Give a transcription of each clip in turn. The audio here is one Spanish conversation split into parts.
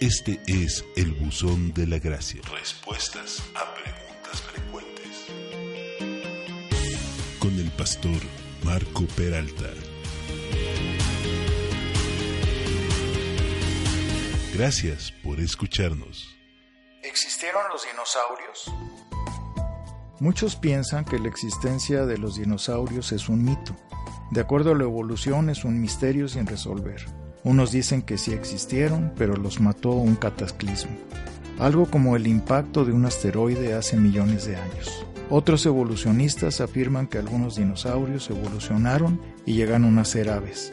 Este es el buzón de la gracia. Respuestas a preguntas frecuentes. Con el pastor Marco Peralta. Gracias por escucharnos. ¿Existieron los dinosaurios? Muchos piensan que la existencia de los dinosaurios es un mito. De acuerdo a la evolución es un misterio sin resolver. Unos dicen que sí existieron, pero los mató un cataclismo. Algo como el impacto de un asteroide hace millones de años. Otros evolucionistas afirman que algunos dinosaurios evolucionaron y llegaron a ser aves.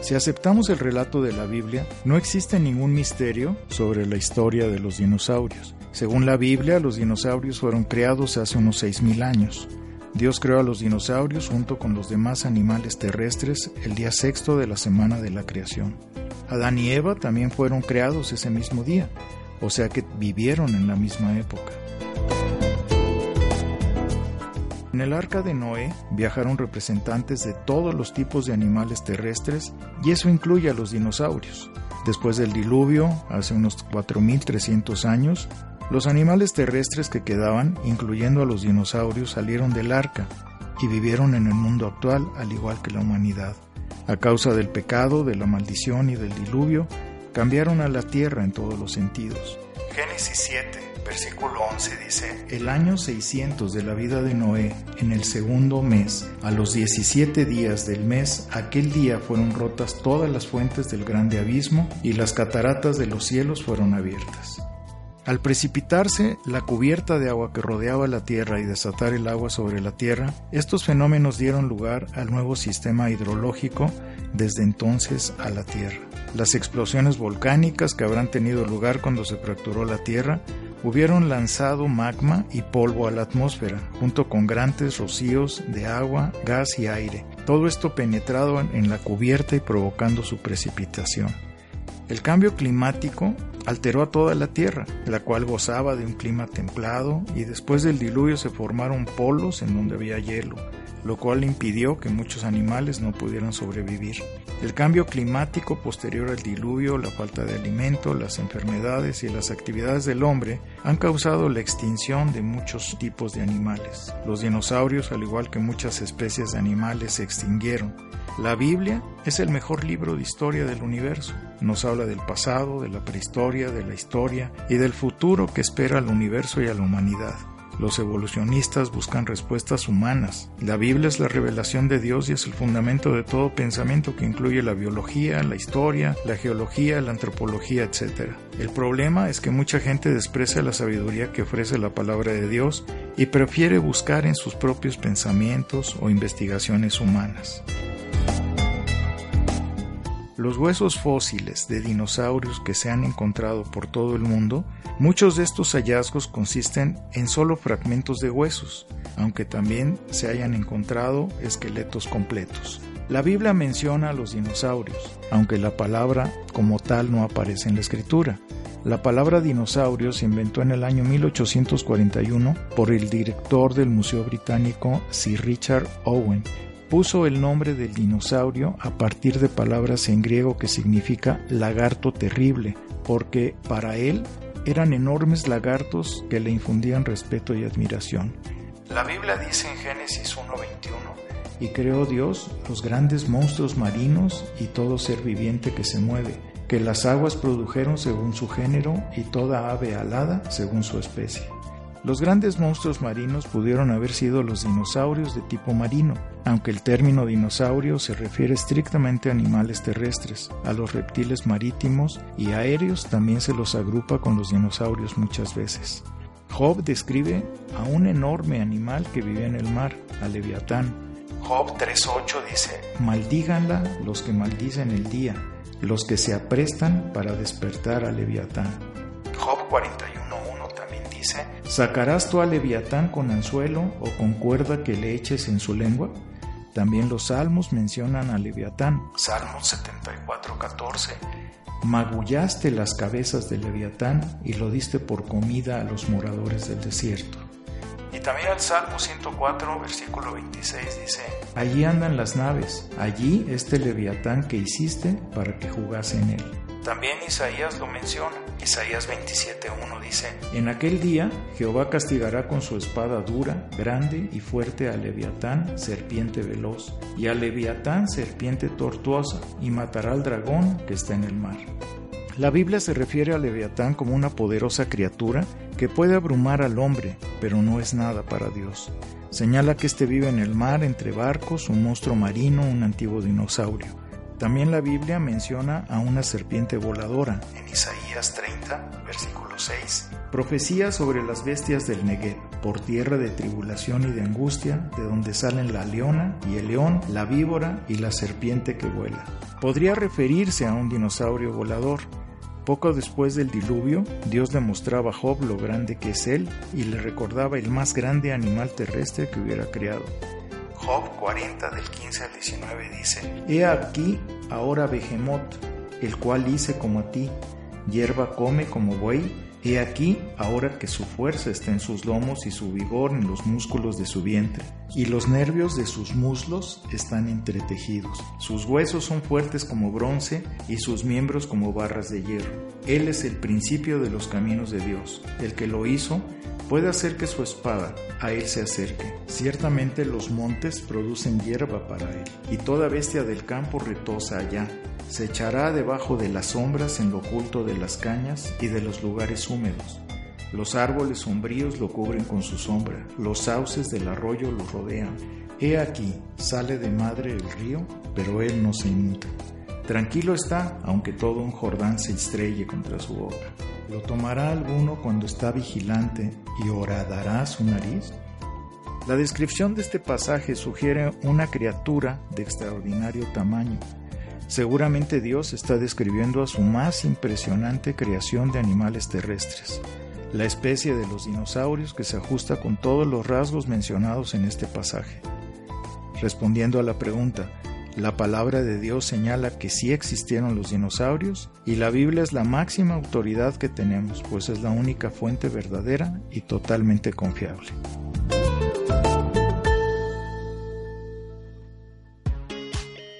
Si aceptamos el relato de la Biblia, no existe ningún misterio sobre la historia de los dinosaurios. Según la Biblia, los dinosaurios fueron creados hace unos 6.000 años. Dios creó a los dinosaurios junto con los demás animales terrestres el día sexto de la semana de la creación. Adán y Eva también fueron creados ese mismo día, o sea que vivieron en la misma época. En el arca de Noé viajaron representantes de todos los tipos de animales terrestres y eso incluye a los dinosaurios. Después del diluvio, hace unos 4.300 años, los animales terrestres que quedaban, incluyendo a los dinosaurios, salieron del arca y vivieron en el mundo actual al igual que la humanidad. A causa del pecado, de la maldición y del diluvio, cambiaron a la tierra en todos los sentidos. Génesis 7 versículo 11 dice, El año 600 de la vida de Noé, en el segundo mes, a los 17 días del mes, aquel día fueron rotas todas las fuentes del grande abismo y las cataratas de los cielos fueron abiertas. Al precipitarse la cubierta de agua que rodeaba la Tierra y desatar el agua sobre la Tierra, estos fenómenos dieron lugar al nuevo sistema hidrológico desde entonces a la Tierra. Las explosiones volcánicas que habrán tenido lugar cuando se fracturó la Tierra hubieron lanzado magma y polvo a la atmósfera, junto con grandes rocíos de agua, gas y aire, todo esto penetrado en la cubierta y provocando su precipitación. El cambio climático alteró a toda la Tierra, la cual gozaba de un clima templado y después del diluvio se formaron polos en donde había hielo, lo cual impidió que muchos animales no pudieran sobrevivir. El cambio climático posterior al diluvio, la falta de alimento, las enfermedades y las actividades del hombre han causado la extinción de muchos tipos de animales. Los dinosaurios, al igual que muchas especies de animales, se extinguieron. La Biblia es el mejor libro de historia del universo. Nos habla del pasado, de la prehistoria, de la historia y del futuro que espera al universo y a la humanidad. Los evolucionistas buscan respuestas humanas. La Biblia es la revelación de Dios y es el fundamento de todo pensamiento que incluye la biología, la historia, la geología, la antropología, etc. El problema es que mucha gente desprecia la sabiduría que ofrece la palabra de Dios y prefiere buscar en sus propios pensamientos o investigaciones humanas. Los huesos fósiles de dinosaurios que se han encontrado por todo el mundo, muchos de estos hallazgos consisten en solo fragmentos de huesos, aunque también se hayan encontrado esqueletos completos. La Biblia menciona a los dinosaurios, aunque la palabra como tal no aparece en la escritura. La palabra dinosaurio se inventó en el año 1841 por el director del Museo Británico Sir Richard Owen puso el nombre del dinosaurio a partir de palabras en griego que significa lagarto terrible, porque para él eran enormes lagartos que le infundían respeto y admiración. La Biblia dice en Génesis 1.21, y creó Dios los grandes monstruos marinos y todo ser viviente que se mueve, que las aguas produjeron según su género y toda ave alada según su especie. Los grandes monstruos marinos pudieron haber sido los dinosaurios de tipo marino, aunque el término dinosaurio se refiere estrictamente a animales terrestres, a los reptiles marítimos y aéreos también se los agrupa con los dinosaurios muchas veces. Job describe a un enorme animal que vivía en el mar, a Leviatán. Job 3.8 dice, Maldíganla los que maldicen el día, los que se aprestan para despertar a Leviatán. Job 41 ¿sacarás tú a Leviatán con anzuelo o con cuerda que le eches en su lengua? También los salmos mencionan a Leviatán. Salmo 74:14. Magullaste las cabezas de Leviatán y lo diste por comida a los moradores del desierto. Y también el Salmo 104, versículo 26 dice, Allí andan las naves, allí este Leviatán que hiciste para que jugase en él. También Isaías lo menciona. Isaías 27.1 dice, En aquel día Jehová castigará con su espada dura, grande y fuerte a Leviatán, serpiente veloz, y a Leviatán, serpiente tortuosa, y matará al dragón que está en el mar. La Biblia se refiere a Leviatán como una poderosa criatura que puede abrumar al hombre, pero no es nada para Dios. Señala que éste vive en el mar entre barcos, un monstruo marino, un antiguo dinosaurio. También la Biblia menciona a una serpiente voladora en Isaías 30, versículo 6. Profecía sobre las bestias del Negev, por tierra de tribulación y de angustia, de donde salen la leona y el león, la víbora y la serpiente que vuela. Podría referirse a un dinosaurio volador, poco después del diluvio, Dios demostraba a Job lo grande que es él y le recordaba el más grande animal terrestre que hubiera creado. Job 40 del 15 al 19 dice, He aquí ahora Behemoth, el cual hice como a ti, hierba come como buey, he aquí ahora que su fuerza está en sus lomos y su vigor en los músculos de su vientre, y los nervios de sus muslos están entretejidos. Sus huesos son fuertes como bronce y sus miembros como barras de hierro. Él es el principio de los caminos de Dios. El que lo hizo puede hacer que su espada a él se acerque. Ciertamente los montes producen hierba para él, y toda bestia del campo retosa allá. Se echará debajo de las sombras en lo oculto de las cañas y de los lugares húmedos. Los árboles sombríos lo cubren con su sombra, los sauces del arroyo lo rodean. He aquí, sale de madre el río, pero él no se inmuta. Tranquilo está, aunque todo un Jordán se estrelle contra su boca. ¿Lo tomará alguno cuando está vigilante y horadará su nariz? La descripción de este pasaje sugiere una criatura de extraordinario tamaño. Seguramente Dios está describiendo a su más impresionante creación de animales terrestres, la especie de los dinosaurios que se ajusta con todos los rasgos mencionados en este pasaje. Respondiendo a la pregunta, la palabra de Dios señala que sí existieron los dinosaurios y la Biblia es la máxima autoridad que tenemos, pues es la única fuente verdadera y totalmente confiable.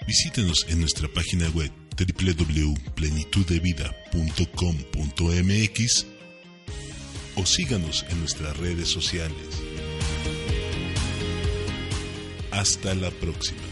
Visítenos en nuestra página web www.plenituddevida.com.mx o síganos en nuestras redes sociales. Hasta la próxima.